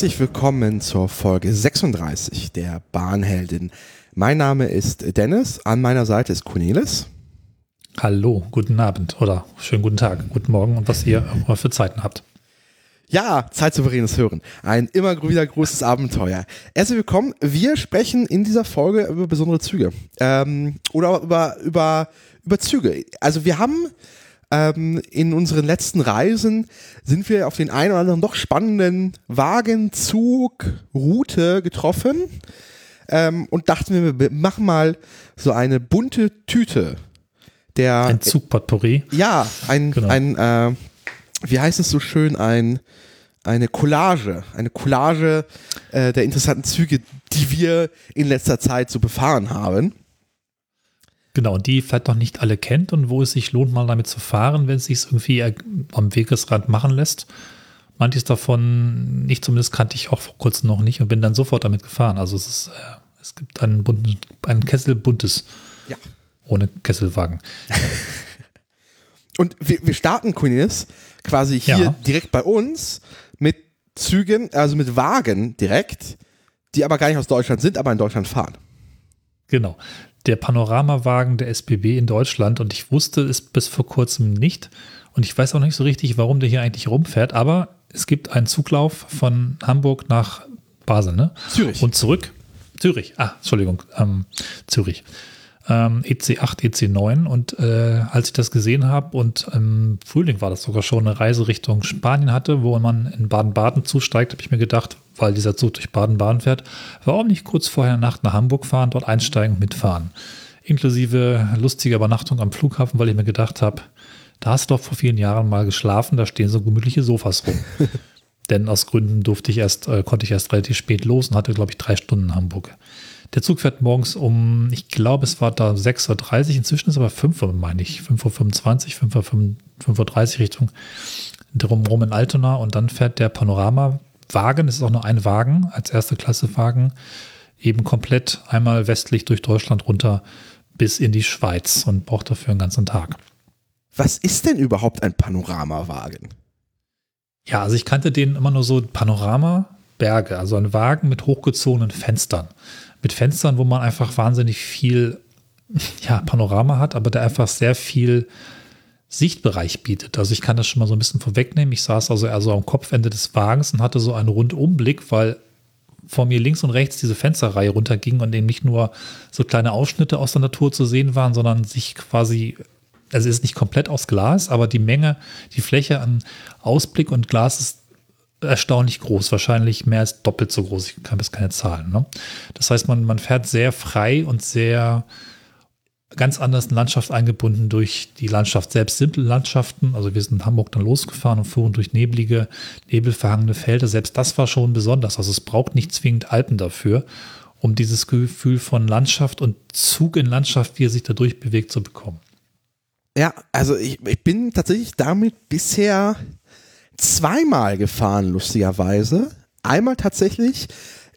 herzlich willkommen zur Folge 36 der Bahnheldin. Mein Name ist Dennis, an meiner Seite ist Cornelis. Hallo, guten Abend oder schönen guten Tag, guten Morgen und was ihr auch mal für Zeiten habt. Ja, zeitsouveränes Hören. Ein immer wieder großes Abenteuer. Herzlich willkommen. Wir sprechen in dieser Folge über besondere Züge. Ähm, oder über, über, über Züge. Also wir haben ähm, in unseren letzten Reisen sind wir auf den einen oder anderen doch spannenden Wagen, Zug, Route getroffen ähm, und dachten wir, wir machen mal so eine bunte Tüte. Der, Ein Zugpotpourri. Ja, ein, Genau. ein äh, wie heißt es so schön, ein, eine Collage, eine Collage äh, der interessanten Züge, die wir in letzter Zeit so befahren haben. Genau, und die vielleicht noch nicht alle kennt und wo es sich lohnt, mal damit zu fahren, wenn es sich irgendwie am Wegesrand machen lässt. Manches davon, ich zumindest kannte ich auch vor kurzem noch nicht und bin dann sofort damit gefahren. Also es ist, äh, es gibt einen bunten, einen Kessel buntes. Ja. Ohne Kesselwagen. Und wir, wir starten, Cornelis, quasi hier Ja. direkt bei uns mit Zügen, also mit Wagen direkt, die aber gar nicht aus Deutschland sind, aber in Deutschland fahren. Genau. Der Panoramawagen der SBB in Deutschland und ich wusste es bis vor kurzem nicht und ich weiß auch nicht so richtig, warum der hier eigentlich rumfährt, aber es gibt einen Zuglauf von Hamburg nach Basel, ne? Zürich. Und zurück. Zürich, ah, Entschuldigung, ähm, Zürich. Ähm, EC8, EC9 und äh, als ich das gesehen habe und im Frühling war das sogar schon eine Reise Richtung Spanien hatte, wo man in Baden-Baden zusteigt, habe ich mir gedacht, weil dieser Zug durch Baden-Baden fährt, warum nicht kurz vorher Nacht nach Hamburg fahren, dort einsteigen und mitfahren. Inklusive lustiger Übernachtung am Flughafen, weil ich mir gedacht habe, da hast du doch vor vielen Jahren mal geschlafen, da stehen so gemütliche Sofas rum. Denn aus Gründen durfte ich erst, äh, konnte ich erst relativ spät los und hatte, glaube ich, drei Stunden in Hamburg. Der Zug fährt morgens um, ich glaube, es war da 6.30 Uhr, inzwischen ist es aber 5 Uhr, meine ich, 5.25 Uhr, 5.30 Uhr Richtung drumherum in Altona und dann fährt der Panoramawagen, es ist auch nur ein Wagen, als erste Klasse Wagen, eben komplett einmal westlich durch Deutschland runter bis in die Schweiz und braucht dafür einen ganzen Tag. Was ist denn überhaupt ein Panoramawagen? Ja, also ich kannte den immer nur so Panorama-Berge, also ein Wagen mit hochgezogenen Fenstern. Mit Fenstern, wo man einfach wahnsinnig viel ja, Panorama hat, aber der einfach sehr viel Sichtbereich bietet. Also ich kann das schon mal so ein bisschen vorwegnehmen. Ich saß also eher so am Kopfende des Wagens und hatte so einen Rundumblick, weil vor mir links und rechts diese Fensterreihe runterging und eben nicht nur so kleine Ausschnitte aus der Natur zu sehen waren, sondern sich quasi, also es ist nicht komplett aus Glas, aber die Menge, die Fläche an Ausblick und Glas ist erstaunlich groß, wahrscheinlich mehr als doppelt so groß. Ich habe jetzt keine Zahlen. Ne? Das heißt, man, man fährt sehr frei und sehr ganz anders in Landschaft eingebunden durch die Landschaft selbst. Simple Landschaften, also wir sind in Hamburg dann losgefahren und fuhren durch neblige, nebelverhangene Felder. Selbst das war schon besonders. Also es braucht nicht zwingend Alpen dafür, um dieses Gefühl von Landschaft und Zug in Landschaft, wie er sich dadurch bewegt, zu bekommen. Ja, also ich, ich bin tatsächlich damit bisher zweimal gefahren, lustigerweise. Einmal tatsächlich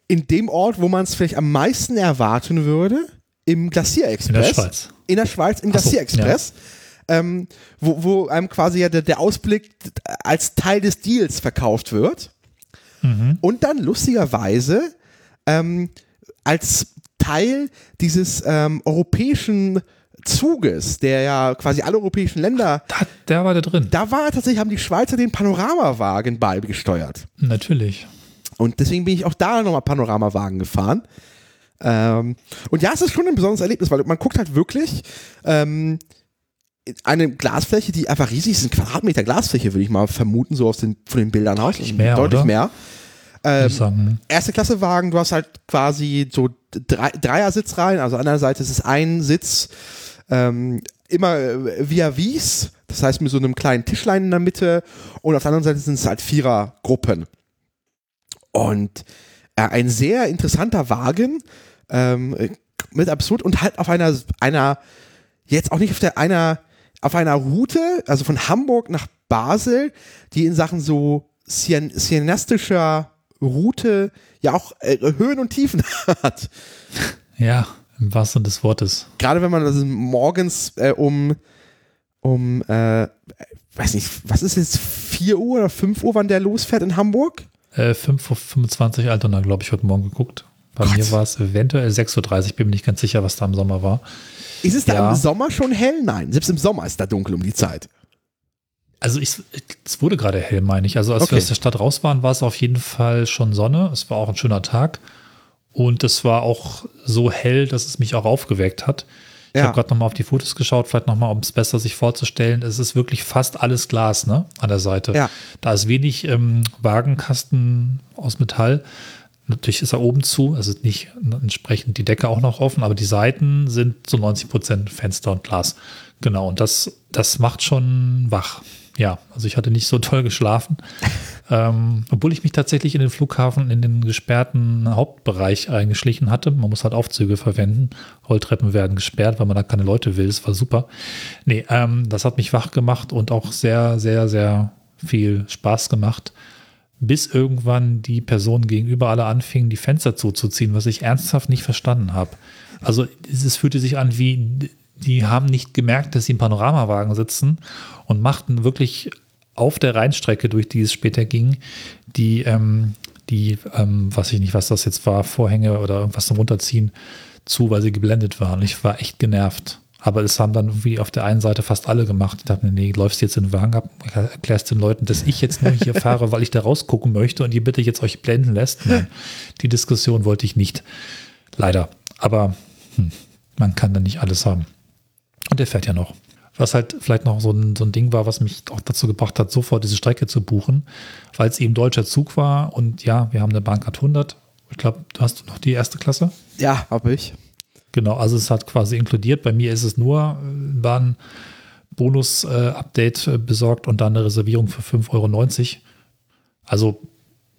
in dem Ort, wo man es vielleicht am meisten erwarten würde, im Glacier In der Schweiz. In der Schweiz, im Ach so, Glacier Express. Ähm, wo, wo einem quasi ja der, der Ausblick als Teil des Deals verkauft wird. Mhm. Und dann lustigerweise ähm, als Teil dieses ähm, europäischen Zuges, der ja quasi alle europäischen Länder, Da, der war da drin. da war tatsächlich, haben die Schweizer den Panoramawagen beigesteuert. Natürlich. Und deswegen bin ich auch da nochmal Panoramawagen gefahren. Ähm, und ja, es ist schon ein besonderes Erlebnis, weil man guckt halt wirklich ähm, eine Glasfläche, die einfach riesig ist, ein Quadratmeter Glasfläche, würde ich mal vermuten, so aus den, von den Bildern aus. Deutlich mehr, Deutlich oder? mehr. Ähm, sagen. erste Klasse Wagen, du hast halt quasi so drei, Dreier-Sitz rein, also an der Seite ist es ein Sitz, ähm, immer äh, via Wies, das heißt mit so einem kleinen Tischlein in der Mitte und auf der anderen Seite sind es halt Vierergruppen. Und äh, ein sehr interessanter Wagen, ähm, mit absurd und halt auf einer, einer, jetzt auch nicht auf der, einer, auf einer Route, also von Hamburg nach Basel, die in Sachen so cien- cineastischer Route ja auch äh, Höhen und Tiefen hat. Ja, im wahrsten Sinne des Wortes. Gerade wenn man also morgens äh, um, um äh, weiß nicht, was ist jetzt, 4 Uhr oder 5 Uhr, wann der losfährt in Hamburg? Äh, 5.25 Uhr Altona, glaube ich, heute Morgen geguckt. Bei Gott. mir war es eventuell 6.30 Uhr, bin mir nicht ganz sicher, was da im Sommer war. Ist es da Ja. im Sommer schon hell? Nein, selbst im Sommer ist da dunkel um die Zeit. Also ich, es wurde gerade hell, meine ich. Also als Okay. wir aus der Stadt raus waren, war es auf jeden Fall schon Sonne. Es war auch ein schöner Tag. Und es war auch so hell, dass es mich auch aufgeweckt hat. Ich Ja. habe gerade nochmal auf die Fotos geschaut, vielleicht nochmal, um es besser sich vorzustellen. Es ist wirklich fast alles Glas ne, an der Seite. Ja. Da ist wenig ähm, Wagenkasten aus Metall. Natürlich ist er oben zu, also nicht entsprechend die Decke auch noch offen, aber die Seiten sind so 90 Prozent Fenster und Glas. Genau, und das, das macht schon wach. Ja, also ich hatte nicht so toll geschlafen, ähm, obwohl ich mich tatsächlich in den Flughafen in den gesperrten Hauptbereich eingeschlichen hatte. Man muss halt Aufzüge verwenden. Rolltreppen werden gesperrt, weil man da keine Leute will. Das war super. Nee, ähm, das hat mich wach gemacht und auch sehr, sehr, sehr viel Spaß gemacht bis irgendwann die Personen gegenüber alle anfingen, die Fenster zuzuziehen, was ich ernsthaft nicht verstanden habe. Also es es fühlte sich an wie, die haben nicht gemerkt, dass sie im Panoramawagen sitzen und machten wirklich auf der Rheinstrecke, durch die es später ging, die, ähm, die, ähm, was ich nicht, was das jetzt war, Vorhänge oder irgendwas zum Runterziehen zu, weil sie geblendet waren. Ich war echt genervt. Aber es haben dann irgendwie auf der einen Seite fast alle gemacht. Ich dachte nee, läufst jetzt in den Wagen ab, erklärst den Leuten, dass ich jetzt nur hier fahre, weil ich da rausgucken möchte und ihr bitte jetzt euch blenden lässt. Nein, die Diskussion wollte ich nicht. Leider. Aber hm, man kann da nicht alles haben. Und der fährt ja noch. Was halt vielleicht noch so ein, so ein Ding war, was mich auch dazu gebracht hat, sofort diese Strecke zu buchen, weil es eben deutscher Zug war. Und ja, wir haben eine Bahncard 100. Ich glaube, du hast noch die erste Klasse? Ja, habe ich. Genau, also es hat quasi inkludiert. Bei mir ist es nur äh, ein Bahn-Bonus-Update äh, besorgt und dann eine Reservierung für 5,90 Euro. Also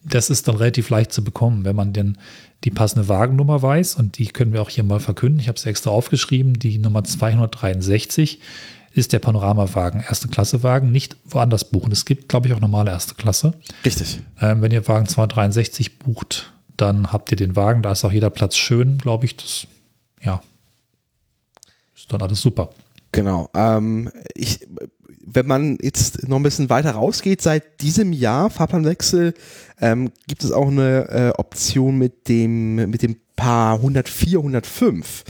das ist dann relativ leicht zu bekommen, wenn man denn die passende Wagennummer weiß. Und die können wir auch hier mal verkünden. Ich habe es extra aufgeschrieben. Die Nummer 263 ist der Panoramawagen, erste Klasse Wagen, nicht woanders buchen. Es gibt, glaube ich, auch normale erste Klasse. Richtig. Ähm, wenn ihr Wagen 263 bucht, dann habt ihr den Wagen. Da ist auch jeder Platz schön, glaube ich. Das, ja, ist dann alles super. Genau. Ähm, ich, wenn man jetzt noch ein bisschen weiter rausgeht, seit diesem Jahr, Fahrplanwechsel, ähm, gibt es auch eine äh, Option mit dem, mit dem Paar 104, 105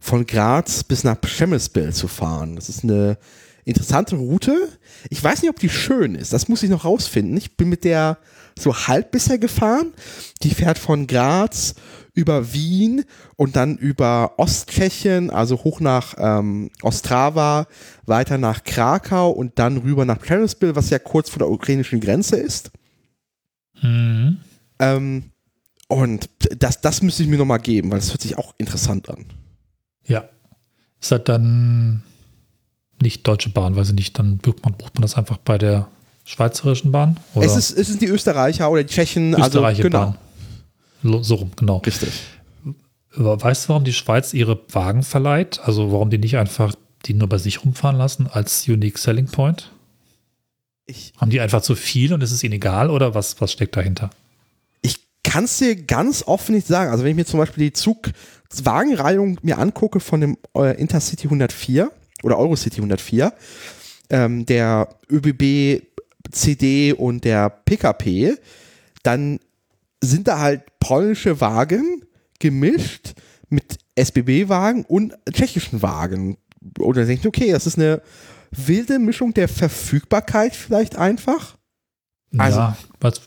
von Graz bis nach Schemmelsbill zu fahren. Das ist eine interessante Route. Ich weiß nicht, ob die schön ist. Das muss ich noch rausfinden. Ich bin mit der so halb bisher gefahren. Die fährt von Graz über Wien und dann über Osttschechien, also hoch nach ähm, Ostrava, weiter nach Krakau und dann rüber nach Przemysl, was ja kurz vor der ukrainischen Grenze ist. Mhm. Ähm, und das, das müsste ich mir nochmal geben, weil das hört sich auch interessant an. Ja. Ist halt dann nicht Deutsche Bahn, weiß ich nicht, dann bucht man, bucht man das einfach bei der Schweizerischen Bahn? Oder Es ist, es sind die Österreicher oder die Tschechen, also Österreichische genau. Bahn. So rum, genau. Richtig. Weißt du, warum die Schweiz ihre Wagen verleiht? Also warum die nicht einfach die nur bei sich rumfahren lassen als Unique Selling Point? Ich, Haben die einfach zu viel und ist es ihnen egal oder was, was steckt dahinter? ich kann es dir ganz offen nicht sagen. Also wenn ich mir zum Beispiel die Zugwagenreihung mir angucke von dem äh, Intercity 104 oder Eurocity 104, ähm, der ÖBB CD und der PKP, dann sind da halt polnische Wagen gemischt mit SBB-Wagen und tschechischen Wagen. Oder denke ich, okay, das ist eine wilde Mischung der Verfügbarkeit vielleicht einfach. Also- ja, was,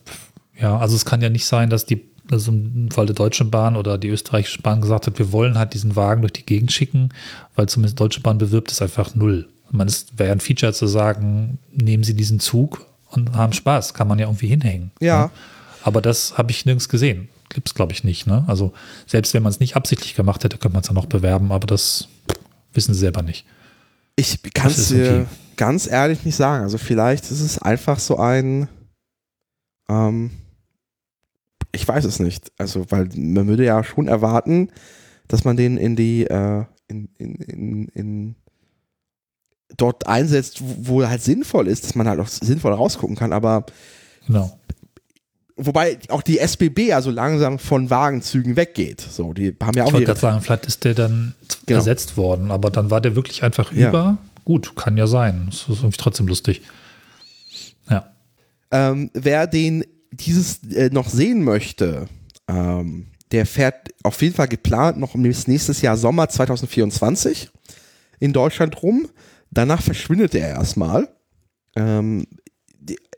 ja, also es kann ja nicht sein, dass die, also im Fall der Deutschen Bahn oder die österreichische Bahn gesagt hat, wir wollen halt diesen Wagen durch die Gegend schicken, weil zumindest Deutsche Bahn bewirbt es einfach null. Ich meine, es wäre ein Feature zu sagen, nehmen Sie diesen Zug und haben Spaß, kann man ja irgendwie hinhängen. Ja. Ne? Aber das habe ich nirgends gesehen. Gibt es, glaube ich, nicht. Ne? Also selbst wenn man es nicht absichtlich gemacht hätte, könnte man es ja noch bewerben, aber das wissen sie selber nicht. Ich kann es dir okay. ganz ehrlich nicht sagen. Also vielleicht ist es einfach so ein, ähm, ich weiß es nicht. Also weil man würde ja schon erwarten, dass man den in die, äh, in, in, in, in dort einsetzt, wo, wo er halt sinnvoll ist, dass man halt auch sinnvoll rausgucken kann. Aber Genau. Wobei auch die SBB also langsam von Wagenzügen weggeht. So, die haben ja Ich auch wollte ihre, gerade sagen, vielleicht ist der dann Genau. ersetzt worden, aber dann war der wirklich einfach Ja. über. Gut, kann ja sein. Das ist irgendwie trotzdem lustig. Ja. Ähm, wer den dieses äh, noch sehen möchte, ähm, der fährt auf jeden Fall geplant noch nächstes Jahr Sommer 2024 in Deutschland rum. Danach verschwindet er erstmal. Ähm,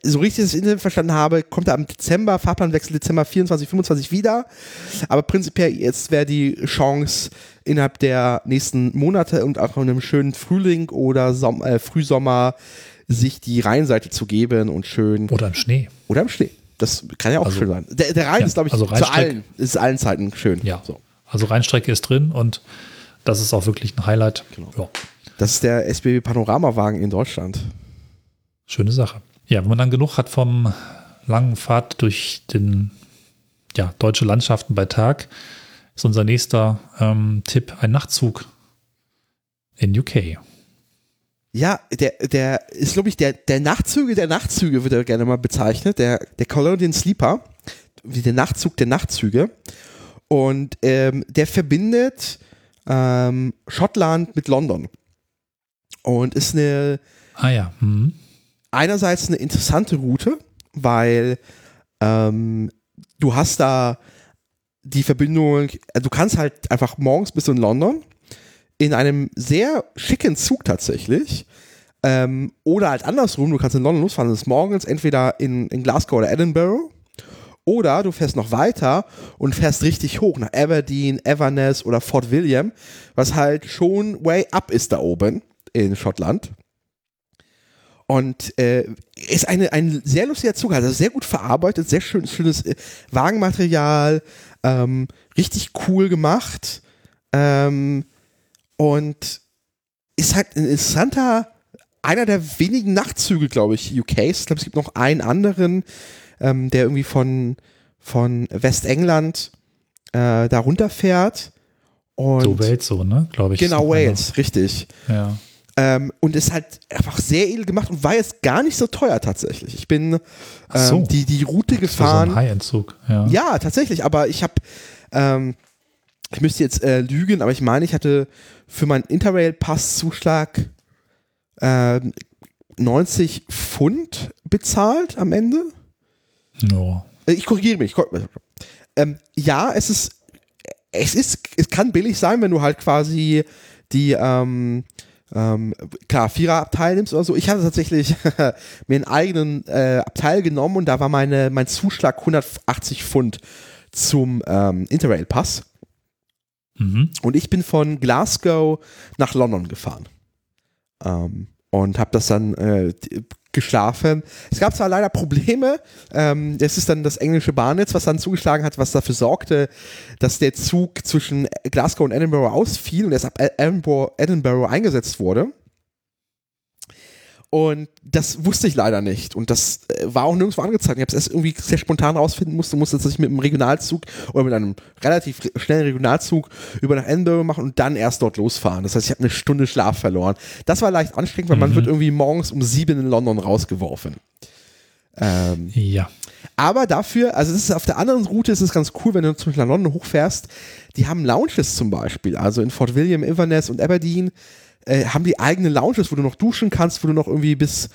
so richtig das Internet verstanden habe, kommt er am Dezember, Fahrplanwechsel Dezember 24, 25 wieder. Aber prinzipiell jetzt wäre die Chance, innerhalb der nächsten Monate und auch in einem schönen Frühling oder Som äh, Frühsommer sich die Rheinseite zu geben und schön. Oder im Schnee. Oder im Schnee. Das kann ja auch Also- schön sein. Der, der Rhein Ja, ist, glaube ich, also zu allen, ist allen Zeiten schön. Ja. So. Also Rheinstrecke ist drin und das ist auch wirklich ein Highlight. Genau. Ja, Das ist der SBB Panoramawagen in Deutschland. schöne Sache. Ja, wenn man dann genug hat vom langen Fahrt durch den, ja, deutsche Landschaften bei Tag, ist unser nächster ähm, Tipp ein Nachtzug in UK. Ja, der, der ist, glaube ich, der, der Nachtzüge der Nachtzüge wird er gerne mal bezeichnet. Der, der Colonial Sleeper, wie der Nachtzug der Nachtzüge. Und ähm, der verbindet ähm, Schottland mit London. Und ist eine, Ah ja, mhm. Einerseits eine interessante Route, weil ähm, du hast da die Verbindung, äh, du kannst halt einfach morgens bis in London in einem sehr schicken Zug tatsächlich. Ähm, oder halt andersrum, du kannst in London losfahren des Morgens, entweder in, in Glasgow oder Edinburgh. Oder du fährst noch weiter und fährst richtig hoch nach Aberdeen, Everness oder Fort William, was halt schon way up ist da oben in Schottland. Und äh, ist eine, ein sehr lustiger Zug, also sehr gut verarbeitet, sehr schön, schönes äh, Wagenmaterial, ähm, richtig cool gemacht ähm, und ist halt ein interessanter, einer der wenigen Nachtzüge, glaube ich, UKs. Ich glaube, es gibt noch einen anderen, ähm, der irgendwie von, von Westengland äh, da runterfährt. Und so Wales so, ne? Glaube ich. Genau. Wales, richtig. Ja. Ähm, und ist halt einfach sehr edel gemacht und war jetzt gar nicht so teuer tatsächlich. Ich bin ähm, so. die, die Route so gefahren. einen High-End-Zug. Ja. ja, tatsächlich, aber ich habe, ähm, ich müsste jetzt äh, lügen, aber ich meine, ich hatte für meinen Interrail-Pass-Zuschlag ähm, 90 Pfund bezahlt am Ende. Ja. Äh, Ich korrigiere mich. Ähm, ja, es ist, es ist, es kann billig sein, wenn du halt quasi die, ähm, ähm, klar, Viererabteil nimmst oder so. Ich hatte tatsächlich mir einen eigenen äh, Abteil genommen und da war meine, mein Zuschlag 180 Pfund zum ähm, Interrail-Pass. Mhm. Und ich bin von Glasgow nach London gefahren. Ähm, und habe das dann äh, geschlafen. Es gab zwar leider Probleme. Ähm, das ist dann das englische Bahnnetz, was dann zugeschlagen hat, was dafür sorgte, dass der Zug zwischen Glasgow und Edinburgh ausfiel und erst ab Edinburgh, Edinburgh eingesetzt wurde. Und das wusste ich leider nicht. Und das äh, war auch nirgendwo angezeigt. Ich habe es erst irgendwie sehr spontan rausfinden musste, musste dass ich mit einem Regionalzug oder mit einem relativ re- schnellen Regionalzug über nach Edinburgh machen und dann erst dort losfahren. Das heißt, ich habe eine Stunde Schlaf verloren. Das war leicht anstrengend, weil man Mhm. wird irgendwie morgens um sieben in London rausgeworfen. Ähm, Ja. aber dafür, also es ist auf der anderen Route ist es ganz cool, wenn du zum Beispiel nach London hochfährst. Die haben Lounges zum Beispiel, also in Fort William, Inverness und Aberdeen äh, haben die eigene Lounges, wo du noch duschen kannst, wo du noch irgendwie bis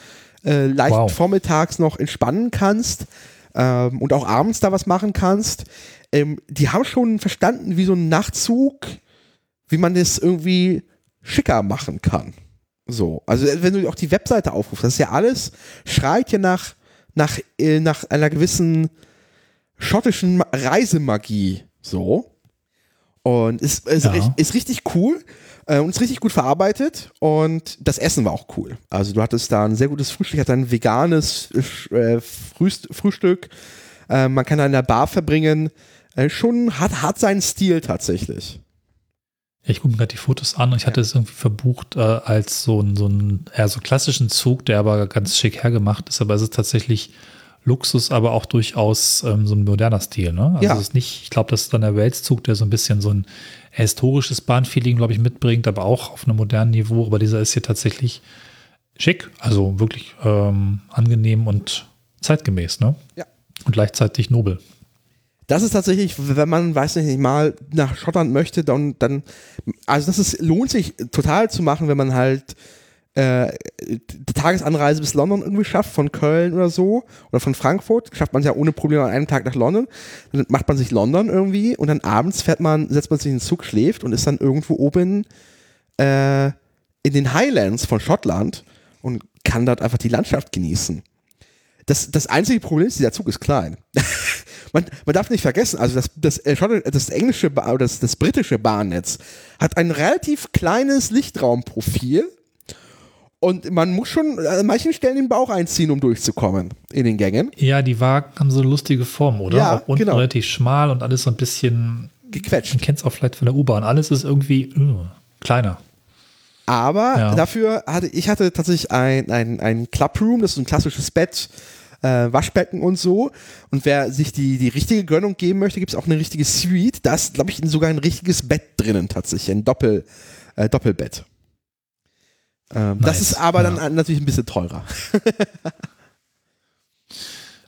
äh, leicht Wow. vormittags noch entspannen kannst ähm, und auch abends da was machen kannst. Ähm, die haben schon verstanden, wie so ein Nachtzug, wie man das irgendwie schicker machen kann. So, also wenn du auch die Webseite aufrufst, das ist ja alles, schreit ja nach, nach, äh, nach einer gewissen schottischen Ma- Reisemagie. So. Und ist, ist, Ja. ist, ist richtig cool äh, und ist richtig gut verarbeitet. Und das Essen war auch cool. Also du hattest da ein sehr gutes Frühstück, hat ein veganes äh, Frühst Frühstück. Äh, man kann da in der Bar verbringen. Äh, schon hat, hat seinen Stil tatsächlich. Ich gucke mir gerade die Fotos an und ich hatte es irgendwie verbucht äh, als so ein, so ein eher so klassischen Zug, der aber ganz schick hergemacht ist, aber es ist tatsächlich Luxus, aber auch durchaus ähm, so ein moderner Stil. Ne? Also Ja. es ist nicht, ich glaube, das ist dann der Weltzug, der so ein bisschen so ein historisches Bahnfeeling, glaube ich, mitbringt, aber auch auf einem modernen Niveau. Aber dieser ist hier tatsächlich schick, also wirklich ähm, angenehm und zeitgemäß, ne? Ja. Und gleichzeitig nobel. Das ist tatsächlich, wenn man, weiß nicht, mal nach Schottland möchte, dann, dann also das ist, lohnt sich total zu machen, wenn man halt äh, die Tagesanreise bis London irgendwie schafft, von Köln oder so, oder von Frankfurt, schafft man es ja ohne Probleme an einem Tag nach London. Dann macht man sich London irgendwie und dann abends fährt man, setzt man sich in den Zug, schläft und ist dann irgendwo oben äh, in den Highlands von Schottland und kann dort einfach die Landschaft genießen. Das, das einzige Problem ist, dieser Zug ist klein. man, man darf nicht vergessen, also das, das, äh, das englische, das, das britische Bahnnetz hat ein relativ kleines Lichtraumprofil und man muss schon an manchen Stellen den Bauch einziehen, um durchzukommen in den Gängen. Ja, die Wagen haben so eine lustige Form, oder? Ja, Auch unten genau. relativ schmal und alles so ein bisschen Gequetscht. Man kennt es auch vielleicht von der U-Bahn. Alles ist irgendwie uh, kleiner. Aber Ja. dafür hatte ich hatte tatsächlich ein, ein, ein Clubroom, das ist ein klassisches Bett, äh, Waschbecken und so. Und wer sich die, die richtige Gönnung geben möchte, gibt es auch eine richtige Suite. Da ist, glaube ich, sogar ein richtiges Bett drinnen tatsächlich, ein Doppel, äh, Doppelbett. Ähm, Das Nice, ist aber ja. dann natürlich ein bisschen teurer.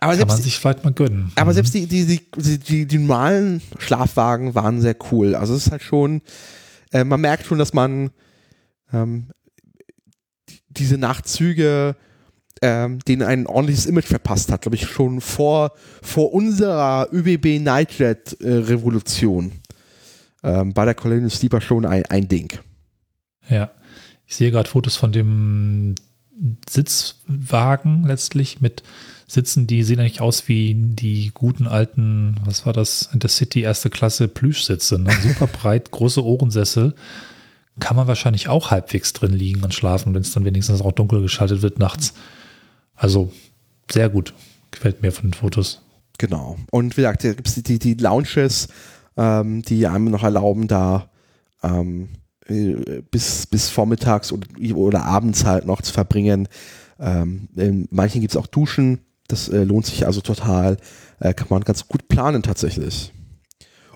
aber Kann selbst, man sich vielleicht mal gönnen. aber Mhm. selbst die, die, die, die, die, die normalen Schlafwagen waren sehr cool. Also es ist halt schon, äh, man merkt schon, dass man ähm, die- diese Nachtzüge ähm, denen ein ordentliches Image verpasst hat, glaube ich, schon vor, vor unserer ÖBB Nightjet-Revolution. ähm, bei der Colonial Sleeper schon ein, ein Ding. Ja. Ich sehe gerade Fotos von dem Sitzwagen letztlich mit Sitzen, die sehen eigentlich aus wie die guten alten, was war das, Intercity erste Klasse Plüschsitze. Ne? Super breit, große Ohrensessel. Kann man wahrscheinlich auch halbwegs drin liegen und schlafen, wenn es dann wenigstens auch dunkel geschaltet wird nachts. Also sehr gut. Gefällt mir von den Fotos. Genau. Und wie gesagt, da gibt es die, die, die Lounges, ähm, die einem noch erlauben, da ähm, äh, bis, bis vormittags oder, oder abends halt noch zu verbringen. Ähm, in manchen gibt es auch Duschen. Das äh, lohnt sich also total. Äh, kann man ganz gut planen tatsächlich.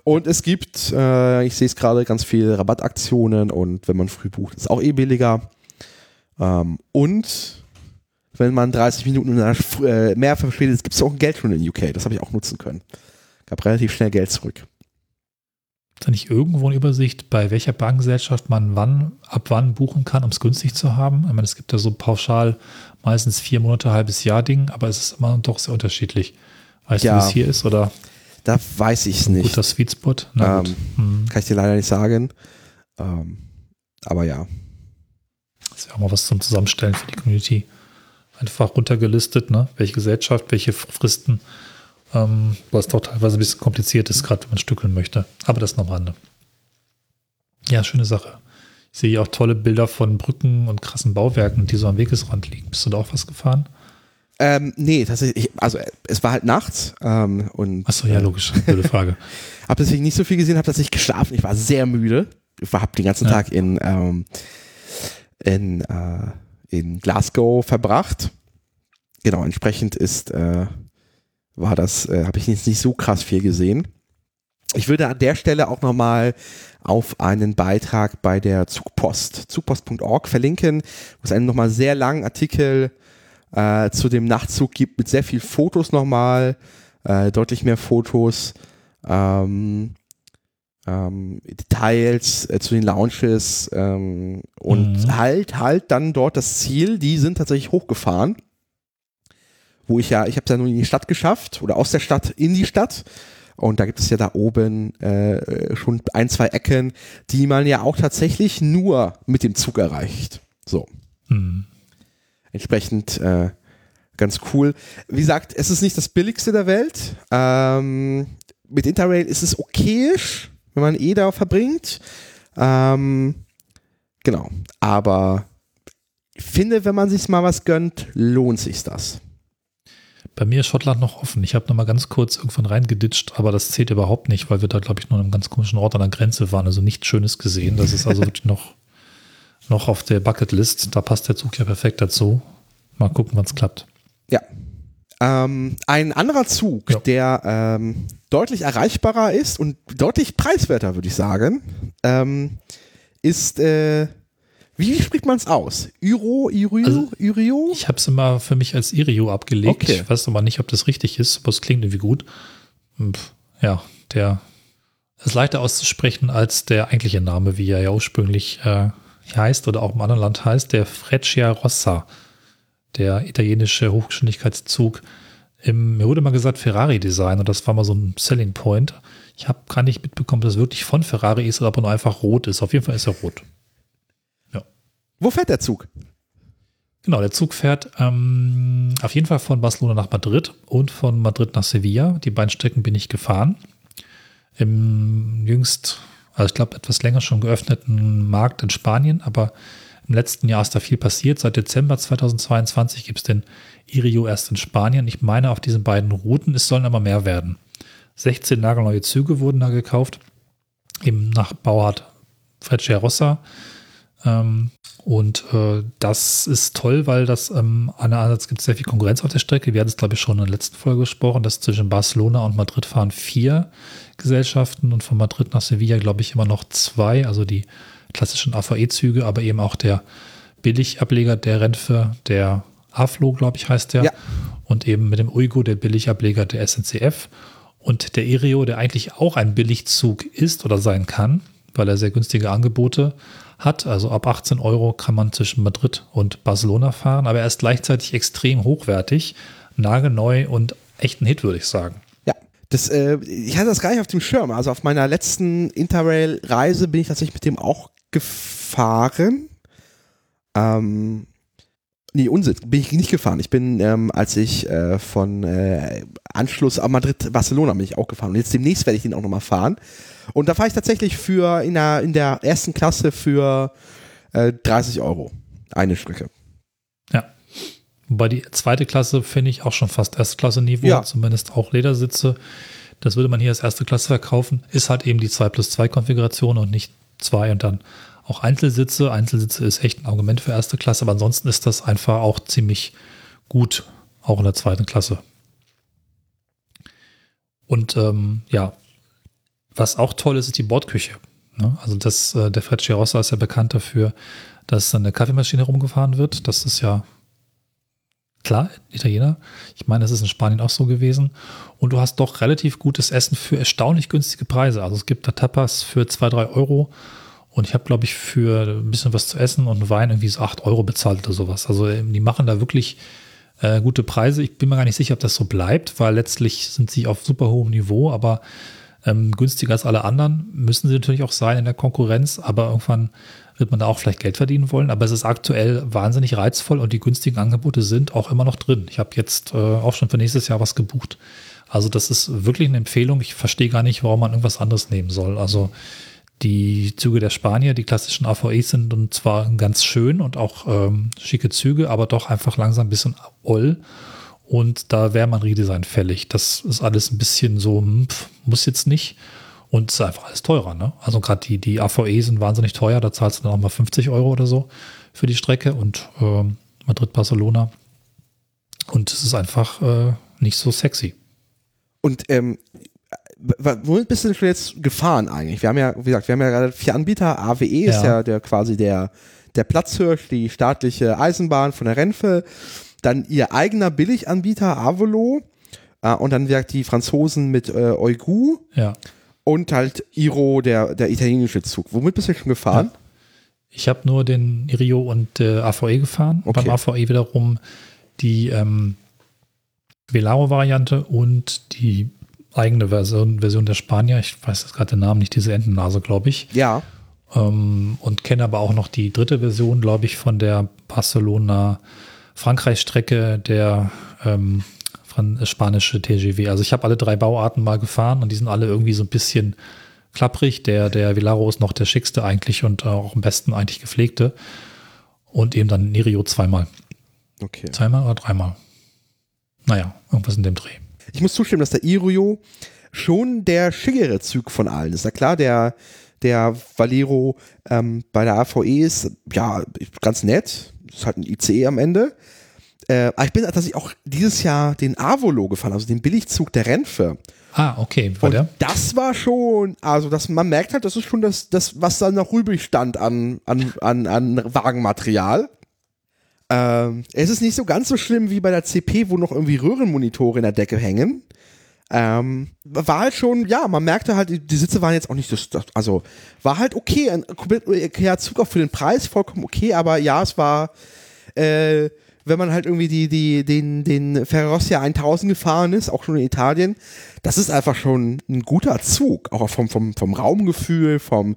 Und es gibt, äh, ich sehe es gerade, ganz viele Rabattaktionen und wenn man früh bucht, ist auch eh billiger. Ähm, und wenn man 30 Minuten äh, mehr verspätet ist, gibt es auch Geld schon in UK. Das habe ich auch nutzen können. Gab relativ schnell Geld zurück. Ist da nicht irgendwo eine Übersicht, bei welcher Bahngesellschaft man wann, ab wann buchen kann, um es günstig zu haben? Ich meine, es gibt da so pauschal meistens vier Monate, halbes Jahr Ding, aber es ist immer doch sehr unterschiedlich. Weißt Ja. du, wie es hier ist oder Da weiß ich es nicht. guter Sweet Spot? Na Ähm, gut. Hm. Kann ich dir leider nicht sagen. Ähm, aber ja. Das wäre auch mal was zum Zusammenstellen für die Community. Einfach runtergelistet, ne? welche Gesellschaft, welche Fristen. Ähm, was doch teilweise ein bisschen kompliziert ist, gerade wenn man stückeln möchte. Aber das noch am Rande. Ja, schöne Sache. Ich sehe hier auch tolle Bilder von Brücken und krassen Bauwerken, die so am Wegesrand liegen. Bist du da auch was gefahren? Ähm, nee, tatsächlich, ich, also äh, es war halt nachts ähm, und Achso, ja, logisch. Blöde Frage. habe deswegen nicht so viel gesehen, habe tatsächlich geschlafen. Ich war sehr müde. Ich habe den ganzen Ja. Tag in, ähm, in, äh, in Glasgow verbracht. Genau, entsprechend ist, äh, war das, äh, habe ich jetzt nicht so krass viel gesehen. Ich würde an der Stelle auch nochmal auf einen Beitrag bei der Zugpost, zugpost.org verlinken, wo es einen nochmal sehr langen Artikel äh, zu dem Nachtzug gibt, mit sehr viel Fotos nochmal, äh, deutlich mehr Fotos, ähm, ähm, Details äh, zu den Lounges ähm, und Mhm. halt, halt dann dort das Ziel, die sind tatsächlich hochgefahren, wo ich ja, ich habe es ja nur in die Stadt geschafft oder aus der Stadt in die Stadt und da gibt es ja da oben äh, schon ein, zwei Ecken, die man ja auch tatsächlich nur mit dem Zug erreicht. So Hm. entsprechend äh, ganz cool. Wie gesagt, es ist nicht das billigste der Welt. Ähm, mit Interrail ist es okayisch, wenn man eh da verbringt. Ähm, genau. Aber ich finde, wenn man sich mal was gönnt, lohnt sich das. Bei mir ist Schottland noch offen. Ich habe noch mal ganz kurz irgendwann reingeditscht, aber das zählt überhaupt nicht, weil wir da, glaube ich, nur an einem ganz komischen Ort an der Grenze waren. Also nichts Schönes gesehen. Das ist also wirklich noch, noch auf der Bucketlist. Da passt der Zug ja perfekt dazu. Mal gucken, wann es klappt. Ja. Ähm, ein anderer Zug, Ja. der ähm, deutlich erreichbarer ist und deutlich preiswerter, würde ich sagen, ähm, ist, äh, wie spricht man es aus? Iro, Irio, Also, Irio? Ich habe es immer für mich als Irio abgelegt. Okay. Ich weiß aber nicht, ob das richtig ist, aber es klingt irgendwie gut. Pff, Ja, der ist leichter auszusprechen als der eigentliche Name, wie er ja ursprünglich äh, heißt oder auch im anderen Land heißt, der Freccia Rossa, der italienische Hochgeschwindigkeitszug im, mir wurde mal gesagt, Ferrari-Design und das war mal so ein Selling Point. Ich habe gar nicht mitbekommen, dass es wirklich von Ferrari ist oder ob er nur einfach rot ist. Auf jeden Fall ist er rot. Wo fährt der Zug? Genau, der Zug fährt ähm, auf jeden Fall von Barcelona nach Madrid und von Madrid nach Sevilla. Die beiden Strecken bin ich gefahren. Im jüngst, also ich glaube, etwas länger schon geöffneten Markt in Spanien, aber im letzten Jahr ist da viel passiert. Seit Dezember 2022 gibt es den Irio erst in Spanien. Ich meine, auf diesen beiden Routen, es sollen aber mehr werden. 16 nagelneue Züge wurden da gekauft, eben nach Bauart Freccia Ähm, und äh, das ist toll, weil das ähm, einerseits gibt es sehr viel Konkurrenz auf der Strecke. Wir hatten es, glaube ich, schon in der letzten Folge gesprochen, dass zwischen Barcelona und Madrid fahren vier Gesellschaften und von Madrid nach Sevilla, glaube ich, immer noch zwei, also die klassischen AVE-Züge, aber eben auch der Billigableger der Renfe, der AFLO, glaube ich, heißt der. Ja. Und eben mit dem Uigo, der Billigableger der SNCF. Und der Irio, der eigentlich auch ein Billigzug ist oder sein kann, weil er sehr günstige Angebote hat. Also ab 18 Euro kann man zwischen Madrid und Barcelona fahren, aber er ist gleichzeitig extrem hochwertig, nagelneu und echt ein Hit, würde ich sagen. Ja, das, äh, ich hatte das gar nicht auf dem Schirm. Also auf meiner letzten Interrail-Reise bin ich tatsächlich mit dem auch gefahren. Ähm, Nee, Unsinn, bin ich nicht gefahren. Ich bin, ähm, als ich äh, von äh, Anschluss an Madrid-Barcelona bin ich auch gefahren. Und jetzt demnächst werde ich den auch nochmal fahren. Und da fahre ich tatsächlich für in der, in der ersten Klasse für äh, 30 Euro. Eine Strecke. Ja. Wobei die zweite Klasse finde ich auch schon fast Erstklasse-Niveau, ja. zumindest auch Ledersitze. Das würde man hier als erste Klasse verkaufen. Ist halt eben die 2 plus 2 Konfiguration und nicht 2 und dann auch Einzelsitze. Einzelsitze ist echt ein Argument für erste Klasse, aber ansonsten ist das einfach auch ziemlich gut, auch in der zweiten Klasse. Und ähm, ja, was auch toll ist, ist die Bordküche. Ne? Also das, äh, der Fred Chirossa ist ja bekannt dafür, dass eine Kaffeemaschine rumgefahren wird. Das ist ja klar, Italiener. Ich meine, das ist in Spanien auch so gewesen. Und du hast doch relativ gutes Essen für erstaunlich günstige Preise. Also es gibt da Tapas für zwei, drei Euro und ich habe, glaube ich, für ein bisschen was zu essen und Wein irgendwie so 8 Euro bezahlt oder sowas. Also ähm, die machen da wirklich äh, gute Preise. Ich bin mir gar nicht sicher, ob das so bleibt, weil letztlich sind sie auf super hohem Niveau, aber ähm, günstiger als alle anderen müssen sie natürlich auch sein in der Konkurrenz, aber irgendwann wird man da auch vielleicht Geld verdienen wollen. Aber es ist aktuell wahnsinnig reizvoll und die günstigen Angebote sind auch immer noch drin. Ich habe jetzt äh, auch schon für nächstes Jahr was gebucht. Also das ist wirklich eine Empfehlung. Ich verstehe gar nicht, warum man irgendwas anderes nehmen soll. Also die Züge der Spanier, die klassischen AVEs sind und zwar ganz schön und auch ähm, schicke Züge, aber doch einfach langsam ein bisschen oll. Und da wäre man Redesign fällig. Das ist alles ein bisschen so, hm, pf, muss jetzt nicht. Und es ist einfach alles teurer. Ne? Also gerade die, die AVE sind wahnsinnig teuer. Da zahlst du dann auch mal 50 Euro oder so für die Strecke und äh, Madrid-Barcelona. Und es ist einfach äh, nicht so sexy. Und ähm, womit bist du denn jetzt gefahren eigentlich? Wir haben ja, wie gesagt, wir haben ja gerade vier Anbieter. AWE ja. ist ja der quasi der, der Platzhirsch, die staatliche Eisenbahn von der Renfe. Dann ihr eigener Billiganbieter Avolo. Äh, und dann wie gesagt, die Franzosen mit äh, Eugu. Ja. Und halt Iro, der, der italienische Zug. Womit bist du schon gefahren? Ja. Ich habe nur den Irio und äh, AVE gefahren. Okay. Beim AVE wiederum die ähm, Velaro-Variante und die eigene Version, Version der Spanier. Ich weiß jetzt gerade den Namen nicht, diese Entennase, glaube ich. Ja. Ähm, und kenne aber auch noch die dritte Version, glaube ich, von der Barcelona-Frankreich-Strecke der ähm, spanische TGW. Also ich habe alle drei Bauarten mal gefahren und die sind alle irgendwie so ein bisschen klapprig. Der, der Vilaro ist noch der schickste eigentlich und auch am besten eigentlich gepflegte. Und eben dann Nirio zweimal. Okay. Zweimal oder dreimal? Naja, irgendwas in dem Dreh ich muss zustimmen, dass der Irio schon der schickere Zug von allen ist. Na klar, der, der Valero ähm, bei der AVE ist ja ganz nett. Ist halt ein ICE am Ende. Äh, aber ich bin tatsächlich auch dieses Jahr den Avolo gefahren, also den Billigzug der Renfe. Ah, okay. War der? Das war schon, also das, man merkt halt, das ist schon das, das was da noch übrig stand an, an, an, an Wagenmaterial. Ähm, es ist nicht so ganz so schlimm wie bei der CP, wo noch irgendwie Röhrenmonitore in der Decke hängen. Ähm, war halt schon, ja, man merkte halt, die, Sitze waren jetzt auch nicht so, also war halt okay, ein komplett okayer Zug auch für den Preis, vollkommen okay, aber ja, es war, äh, wenn man halt irgendwie die, die, den, den Ferrossia 1000 gefahren ist, auch schon in Italien, das ist einfach schon ein guter Zug, auch vom, vom, vom Raumgefühl, vom,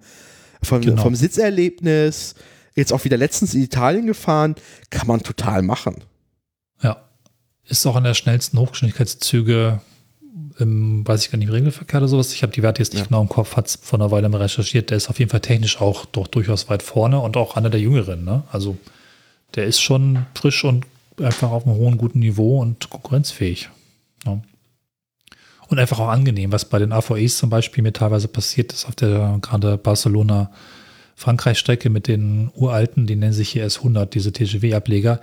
vom, Genau. vom Sitzerlebnis, jetzt auch wieder letztens in Italien gefahren, kann man total machen. Ja. Ist auch an der schnellsten Hochgeschwindigkeitszüge im, weiß ich gar nicht, im Regelverkehr oder sowas. Ich habe die Werte jetzt nicht Ja. genau im Kopf, hat vor einer Weile mal recherchiert. Der ist auf jeden Fall technisch auch doch durchaus weit vorne und auch einer der Jüngeren. Ne? Also der ist schon frisch und einfach auf einem hohen, guten Niveau und konkurrenzfähig. Ja. Und einfach auch angenehm, was bei den AVEs zum Beispiel mir teilweise passiert ist auf der gerade Barcelona Frankreich-Strecke mit den uralten, die nennen sich hier S100, diese TGW-Ableger.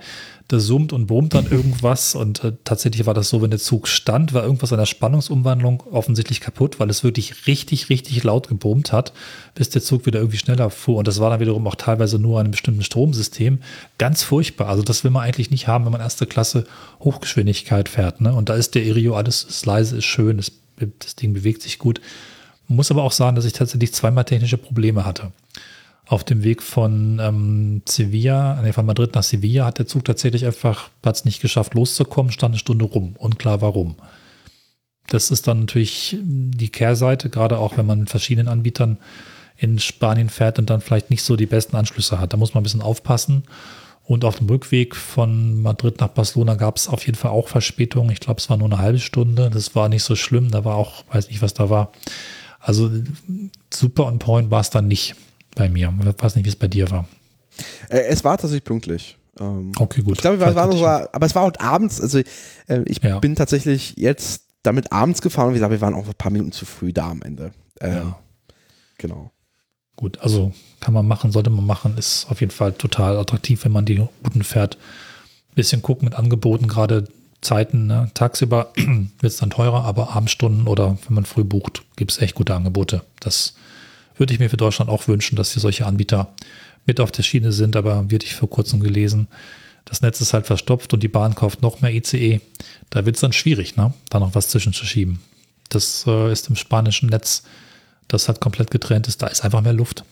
Da summt und brummt dann irgendwas und äh, tatsächlich war das so, wenn der Zug stand, war irgendwas an der Spannungsumwandlung offensichtlich kaputt, weil es wirklich richtig, richtig laut gebrummt hat, bis der Zug wieder irgendwie schneller fuhr. Und das war dann wiederum auch teilweise nur an einem bestimmten Stromsystem. Ganz furchtbar. Also das will man eigentlich nicht haben, wenn man erste Klasse Hochgeschwindigkeit fährt. Ne? Und da ist der Irio, alles ist leise, ist schön, das, das Ding bewegt sich gut. Muss aber auch sagen, dass ich tatsächlich zweimal technische Probleme hatte. Auf dem Weg von ähm, Sevilla, nee, von Madrid nach Sevilla hat der Zug tatsächlich einfach, hat nicht geschafft loszukommen, stand eine Stunde rum. Unklar warum. Das ist dann natürlich die Kehrseite, gerade auch wenn man mit verschiedenen Anbietern in Spanien fährt und dann vielleicht nicht so die besten Anschlüsse hat. Da muss man ein bisschen aufpassen. Und auf dem Rückweg von Madrid nach Barcelona gab es auf jeden Fall auch Verspätungen. Ich glaube, es war nur eine halbe Stunde. Das war nicht so schlimm. Da war auch, weiß nicht, was da war. Also super on point war es dann nicht bei mir. Ich weiß nicht, wie es bei dir war. Äh, es war tatsächlich pünktlich. Ähm, Okay, gut. Ich glaube, wir waren ich- so, aber es war auch abends, also äh, ich Ja. bin tatsächlich jetzt damit abends gefahren und wie gesagt, wir waren auch ein paar Minuten zu früh da am Ende. Ähm, Ja. Genau. Gut, also kann man machen, sollte man machen, ist auf jeden Fall total attraktiv, wenn man die Routen fährt. Bisschen gucken mit Angeboten, gerade Zeiten, ne? tagsüber wird es dann teurer, aber Abendstunden oder wenn man früh bucht, gibt es echt gute Angebote. Das würde ich mir für Deutschland auch wünschen, dass hier solche Anbieter mit auf der Schiene sind, aber wird ich vor kurzem gelesen, das Netz ist halt verstopft und die Bahn kauft noch mehr ICE. Da wird es dann schwierig, ne? da noch was zwischenzuschieben. Das äh, ist im spanischen Netz, das halt komplett getrennt ist, da ist einfach mehr Luft.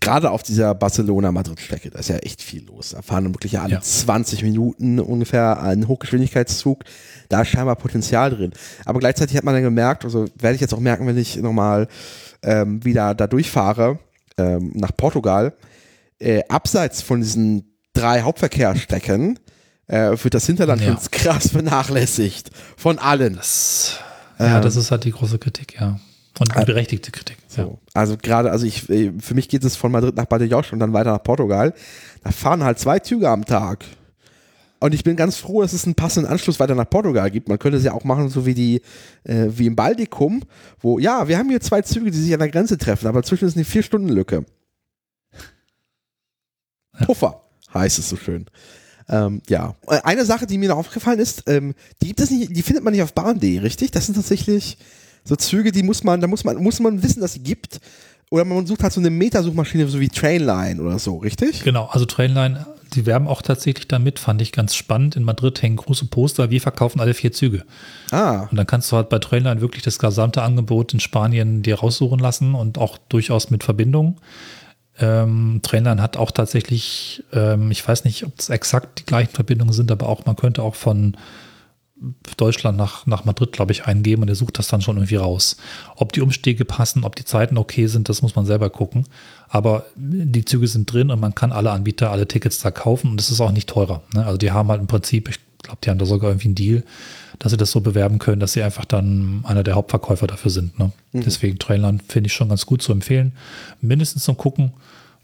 Gerade auf dieser Barcelona-Madrid-Strecke, da ist ja echt viel los. Da fahren dann wirklich alle Ja. 20 Minuten ungefähr ein Hochgeschwindigkeitszug. Da ist scheinbar Potenzial drin. Aber gleichzeitig hat man dann gemerkt, also werde ich jetzt auch merken, wenn ich nochmal ähm, wieder da durchfahre, ähm, nach Portugal, äh, abseits von diesen drei Hauptverkehrsstrecken, äh, wird das Hinterland Ja. krass vernachlässigt. Von allen. Das, ja, Ähm, das ist halt die große Kritik, ja. Und die berechtigte Kritik. Ja. So. Also gerade, also ich, äh, für mich geht es von Madrid nach Badajoz und dann weiter nach Portugal. Da fahren halt zwei Züge am Tag. Und ich bin ganz froh, dass es einen passenden Anschluss weiter nach Portugal gibt. Man könnte es ja auch machen, so wie die, äh, wie im Baltikum, wo, ja, wir haben hier zwei Züge, die sich an der Grenze treffen, aber zwischen ist eine Vier-Stunden-Lücke. Puffer, heißt es so schön. Ähm, ja. Äh, Eine Sache, die mir noch aufgefallen ist, ähm, die gibt es nicht, die findet man nicht auf Bahn.de, richtig? Das sind tatsächlich so Züge, die muss man, da muss man, muss man wissen, dass sie gibt. Oder man sucht halt so eine Metasuchmaschine, so wie Trainline oder so, richtig? Genau, also Trainline, die werben auch tatsächlich damit, fand ich ganz spannend. In Madrid hängen große Poster, wir verkaufen alle vier Züge. Ah, Und dann kannst du halt bei Trainline wirklich das gesamte Angebot in Spanien dir raussuchen lassen und auch durchaus mit Verbindung. Ähm, Trainline hat auch tatsächlich, ähm, ich weiß nicht, ob es exakt die gleichen Verbindungen sind, aber auch man könnte auch von Deutschland nach, nach Madrid, glaube ich, eingeben und er sucht das dann schon irgendwie raus. Ob die Umstiege passen, ob die Zeiten okay sind, das muss man selber gucken. Aber die Züge sind drin und man kann alle Anbieter, alle Tickets da kaufen und es ist auch nicht teurer. Ne? Also die haben halt im Prinzip, ich glaube, die haben da sogar irgendwie einen Deal, dass sie das so bewerben können, dass sie einfach dann einer der Hauptverkäufer dafür sind. Ne? Deswegen Trainline finde ich schon ganz gut zu empfehlen. Mindestens zum Gucken.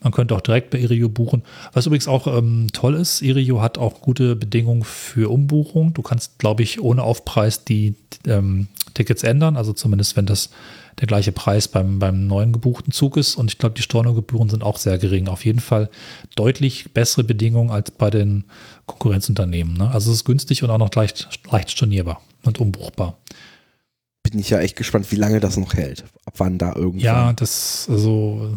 Man könnte auch direkt bei Irio buchen. Was übrigens auch ähm, toll ist, Irio hat auch gute Bedingungen für Umbuchung. Du kannst, glaube ich, ohne Aufpreis die ähm, Tickets ändern. Also zumindest, wenn das der gleiche Preis beim, beim neuen gebuchten Zug ist. Und ich glaube, die Stornogebühren sind auch sehr gering. Auf jeden Fall deutlich bessere Bedingungen als bei den Konkurrenzunternehmen. Ne? Also es ist günstig und auch noch leicht, leicht stornierbar und umbuchbar. Bin ich ja echt gespannt, wie lange das noch hält. Ab wann da irgendwann. Ja, das, also,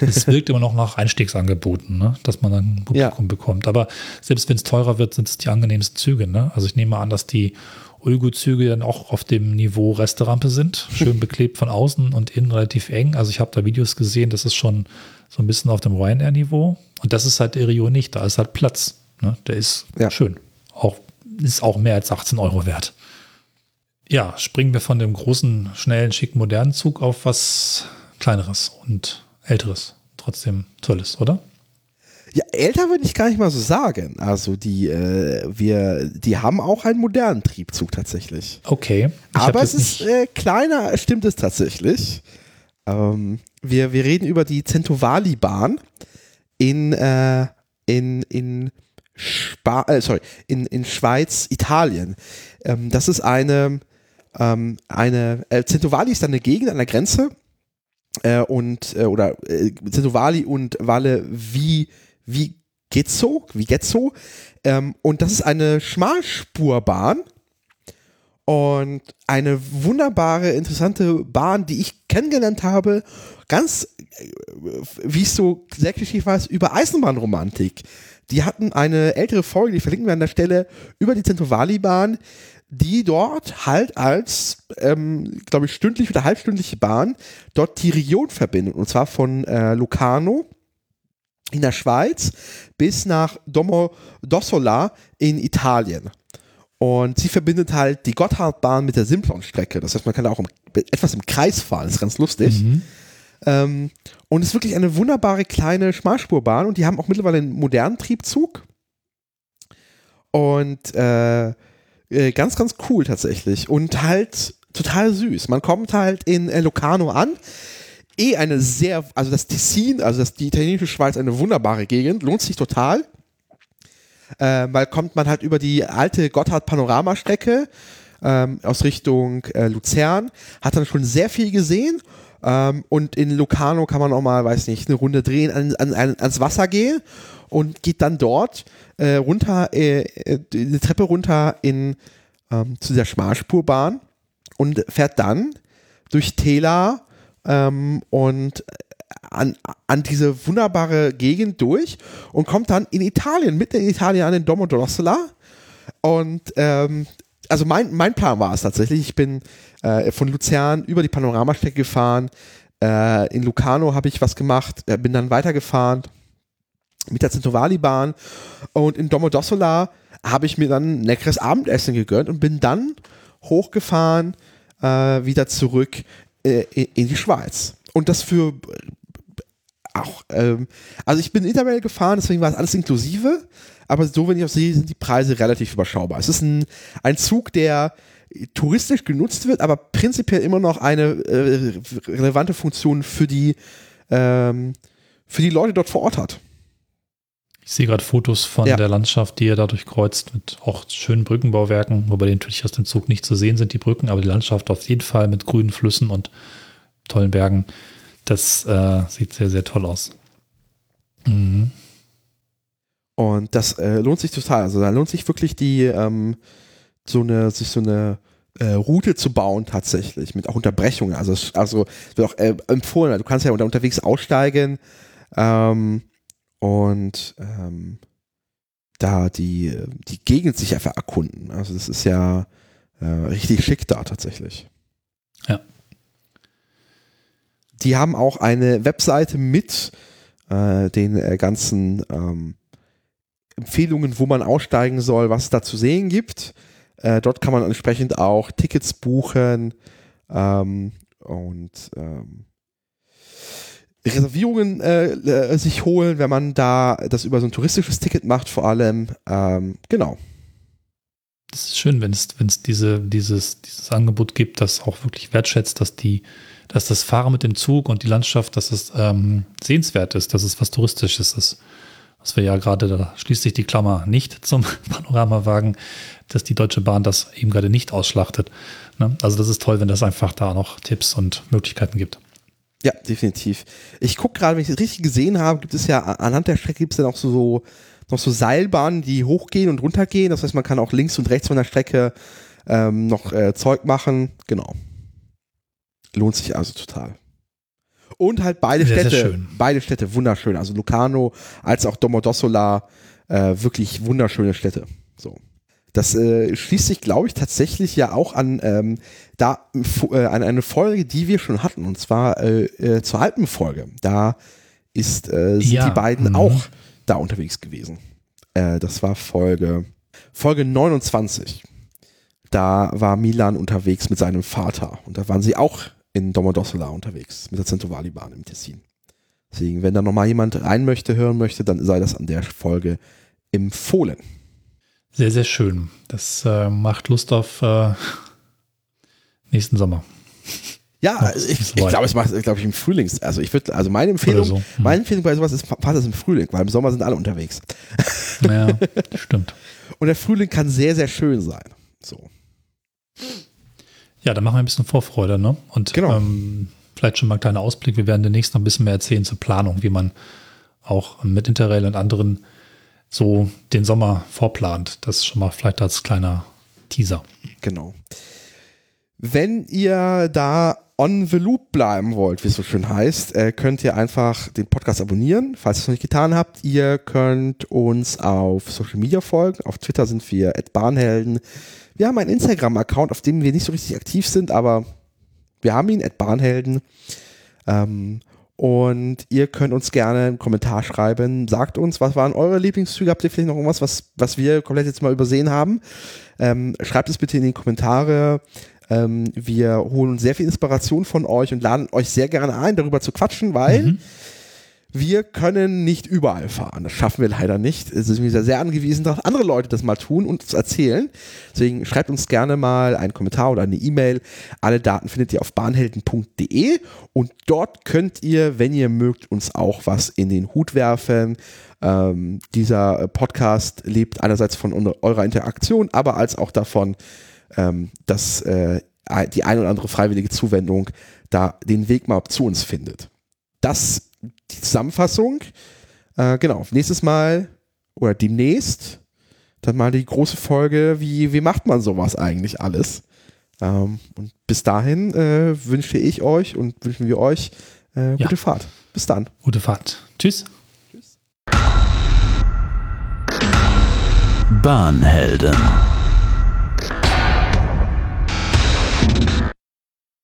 es wirkt immer noch nach Einstiegsangeboten, ne? dass man dann ein Publikum bekommt. Aber selbst wenn es teurer wird, sind es die angenehmsten Züge. Ne? Also ich nehme an, dass die Ulgu-Züge dann auch auf dem Niveau Resterampe sind. Schön beklebt von außen und innen relativ eng. Also ich habe da Videos gesehen, das ist schon so ein bisschen auf dem Ryanair-Niveau. Und das ist halt Rio nicht. Da ist halt Platz. Ne? Der ist ja. schön. Auch, ist auch mehr als 18 Euro wert. Ja, springen wir von dem großen, schnellen, schicken, modernen Zug auf was kleineres und älteres. Trotzdem tolles, oder? Ja, älter würde ich gar nicht mal so sagen. Also die, äh, wir, die haben auch einen modernen Triebzug tatsächlich. Okay. Aber es ist äh, kleiner, stimmt es tatsächlich. Ähm, wir, wir reden über die Centovali-Bahn in, äh, in, in, Spa äh, sorry, in, in Schweiz, Italien. Ähm, das ist eine, ähm, eine äh, Centovali ist eine Gegend an der Grenze äh, und äh, oder äh, Centovali und Valle wie wie Gezzo, wie Gezzo. Ähm, und das ist eine Schmalspurbahn und eine wunderbare, interessante Bahn, die ich kennengelernt habe, ganz, äh, wie es so sehr klischee war, über Eisenbahnromantik. Die hatten eine ältere Folge, die verlinken wir an der Stelle, über die Centrovali-Bahn, die dort halt als, ähm, glaube ich, stündliche oder halbstündliche Bahn dort die Region verbindet. Und zwar von äh, Locarno in der Schweiz bis nach Domodossola in Italien. Und sie verbindet halt die Gotthardbahn mit der Simplon-Strecke. Das heißt, man kann da auch im, etwas im Kreis fahren. Das ist ganz lustig. Mhm. Ähm, und es ist wirklich eine wunderbare kleine Schmalspurbahn und die haben auch mittlerweile einen modernen Triebzug. Und äh, äh, ganz, ganz cool tatsächlich. Und halt total süß. Man kommt halt in äh, Locarno an eh eine sehr, also das Tessin, also das, die italienische Schweiz, eine wunderbare Gegend, lohnt sich total. Äh, weil kommt man halt über die alte Gotthard-Panoramastrecke ähm, aus Richtung äh, Luzern, hat dann schon sehr viel gesehen. Ähm, und in Locarno kann man auch mal, weiß nicht, eine Runde drehen, an, an, an, ans Wasser gehen und geht dann dort äh, runter, äh, äh eine Treppe runter in, ähm, zu der Schmalspurbahn und fährt dann durch Täler ähm, und an, an diese wunderbare Gegend durch und kommt dann in Italien, mitten in Italien an den Domodossola. Und ähm, also mein, mein Plan war es tatsächlich, ich bin äh, von Luzern über die Panoramastrecke gefahren. Äh, in Lucano habe ich was gemacht, äh, bin dann weitergefahren mit der Centovali-Bahn und in Domodossola habe ich mir dann ein leckeres Abendessen gegönnt und bin dann hochgefahren äh, wieder zurück äh, in die Schweiz. Und das für auch, ähm, also ich bin Interrail gefahren, deswegen war es alles inklusive, aber so, wenn ich auch sehe, sind die Preise relativ überschaubar. Es ist ein, ein Zug, der touristisch genutzt wird, aber prinzipiell immer noch eine äh, relevante Funktion für die, ähm, für die Leute dort vor Ort hat. Ich sehe gerade Fotos von ja. der Landschaft, die er dadurch kreuzt, mit auch schönen Brückenbauwerken, wobei die natürlich aus dem Zug nicht zu sehen sind, die Brücken, aber die Landschaft auf jeden Fall mit grünen Flüssen und tollen Bergen. Das äh, sieht sehr, sehr toll aus. Mhm. Und das äh, lohnt sich total. Also da lohnt sich wirklich die, ähm, so eine, sich so eine äh, Route zu bauen tatsächlich, mit auch Unterbrechungen. Also, also es wird auch äh, empfohlen, du kannst ja unterwegs aussteigen, ähm, und ähm, da die, die Gegend sich einfach erkunden. Also das ist ja äh, richtig schick da tatsächlich. Ja. Die haben auch eine Webseite mit äh, den äh, ganzen ähm, Empfehlungen, wo man aussteigen soll, was es da zu sehen gibt. Äh, dort kann man entsprechend auch Tickets buchen ähm, und ähm, Reservierungen äh, äh, sich holen, wenn man da das über so ein touristisches Ticket macht, vor allem. Ähm, genau. Das ist schön, wenn es, wenn es diese, dieses, dieses Angebot gibt, das auch wirklich wertschätzt, dass die, dass das Fahren mit dem Zug und die Landschaft, dass es ähm, sehenswert ist, dass es was Touristisches ist. Was wir ja gerade, da schließt sich die Klammer nicht zum Panoramawagen, dass die Deutsche Bahn das eben gerade nicht ausschlachtet. Ne? Also das ist toll, wenn das einfach da noch Tipps und Möglichkeiten gibt. Ja, definitiv. Ich gucke gerade, wenn ich das richtig gesehen habe, gibt es ja anhand der Strecke gibt es ja noch so, noch so Seilbahnen, die hochgehen und runtergehen. Das heißt, man kann auch links und rechts von der Strecke ähm, noch äh, Zeug machen. Genau. Lohnt sich also total. Und halt beide sehr, Städte, sehr beide Städte wunderschön. Also Lucano als auch Domodossola, äh, wirklich wunderschöne Städte. So. Das äh, schließt sich, glaube ich, tatsächlich ja auch an, ähm, da, äh, an eine Folge, die wir schon hatten, und zwar äh, äh zur Alpenfolge. Da ist, äh, sind ja. die beiden mhm. auch da unterwegs gewesen. Äh, das war Folge, Folge 29. Da war Milan unterwegs mit seinem Vater und da waren sie auch in Domodossola unterwegs mit der Centrovali-Bahn im Tessin. Deswegen, wenn da nochmal jemand rein möchte, hören möchte, dann sei das an der Folge empfohlen. Sehr, sehr schön. Das äh, macht Lust auf äh, nächsten Sommer. Ja, also ich, ich glaube, es macht, glaube ich, im Frühling. Also ich würde, also meine Empfehlung, so. meine Empfehlung bei sowas ist, fast es im Frühling, weil im Sommer sind alle unterwegs. Ja, stimmt. Und der Frühling kann sehr, sehr schön sein. So. Ja, dann machen wir ein bisschen Vorfreude, ne? Und genau. ähm, vielleicht schon mal ein kleiner Ausblick. Wir werden demnächst noch ein bisschen mehr erzählen zur Planung, wie man auch mit Interrail und anderen so den Sommer vorplant. Das schon mal vielleicht als kleiner Teaser. Genau. Wenn ihr da on the loop bleiben wollt, wie es so schön heißt, äh, könnt ihr einfach den Podcast abonnieren, falls ihr es noch nicht getan habt. Ihr könnt uns auf Social Media folgen. Auf Twitter sind wir Bahnhelden. Wir haben einen Instagram-Account, auf dem wir nicht so richtig aktiv sind, aber wir haben ihn, Bahnhelden. Ähm, und ihr könnt uns gerne einen Kommentar schreiben. Sagt uns, was waren eure Lieblingszüge? Habt ihr vielleicht noch irgendwas, was, was wir komplett jetzt mal übersehen haben? Ähm, schreibt es bitte in die Kommentare. Ähm, wir holen sehr viel Inspiration von euch und laden euch sehr gerne ein, darüber zu quatschen, weil mhm. Wir können nicht überall fahren. Das schaffen wir leider nicht. Es ist sehr, sehr angewiesen, dass andere Leute das mal tun und uns erzählen. Deswegen schreibt uns gerne mal einen Kommentar oder eine E-Mail. Alle Daten findet ihr auf bahnhelden.de und dort könnt ihr, wenn ihr mögt, uns auch was in den Hut werfen. Ähm, dieser Podcast lebt einerseits von eurer Interaktion, aber als auch davon, ähm, dass äh, die ein oder andere freiwillige Zuwendung da den Weg mal zu uns findet. Das die Zusammenfassung. Äh, genau, nächstes Mal oder demnächst dann mal die große Folge, wie, wie macht man sowas eigentlich alles? Ähm, und bis dahin äh, wünsche ich euch und wünschen wir euch äh, gute ja. Fahrt. Bis dann. Gute Fahrt. Tschüss. Tschüss. Bahnhelden.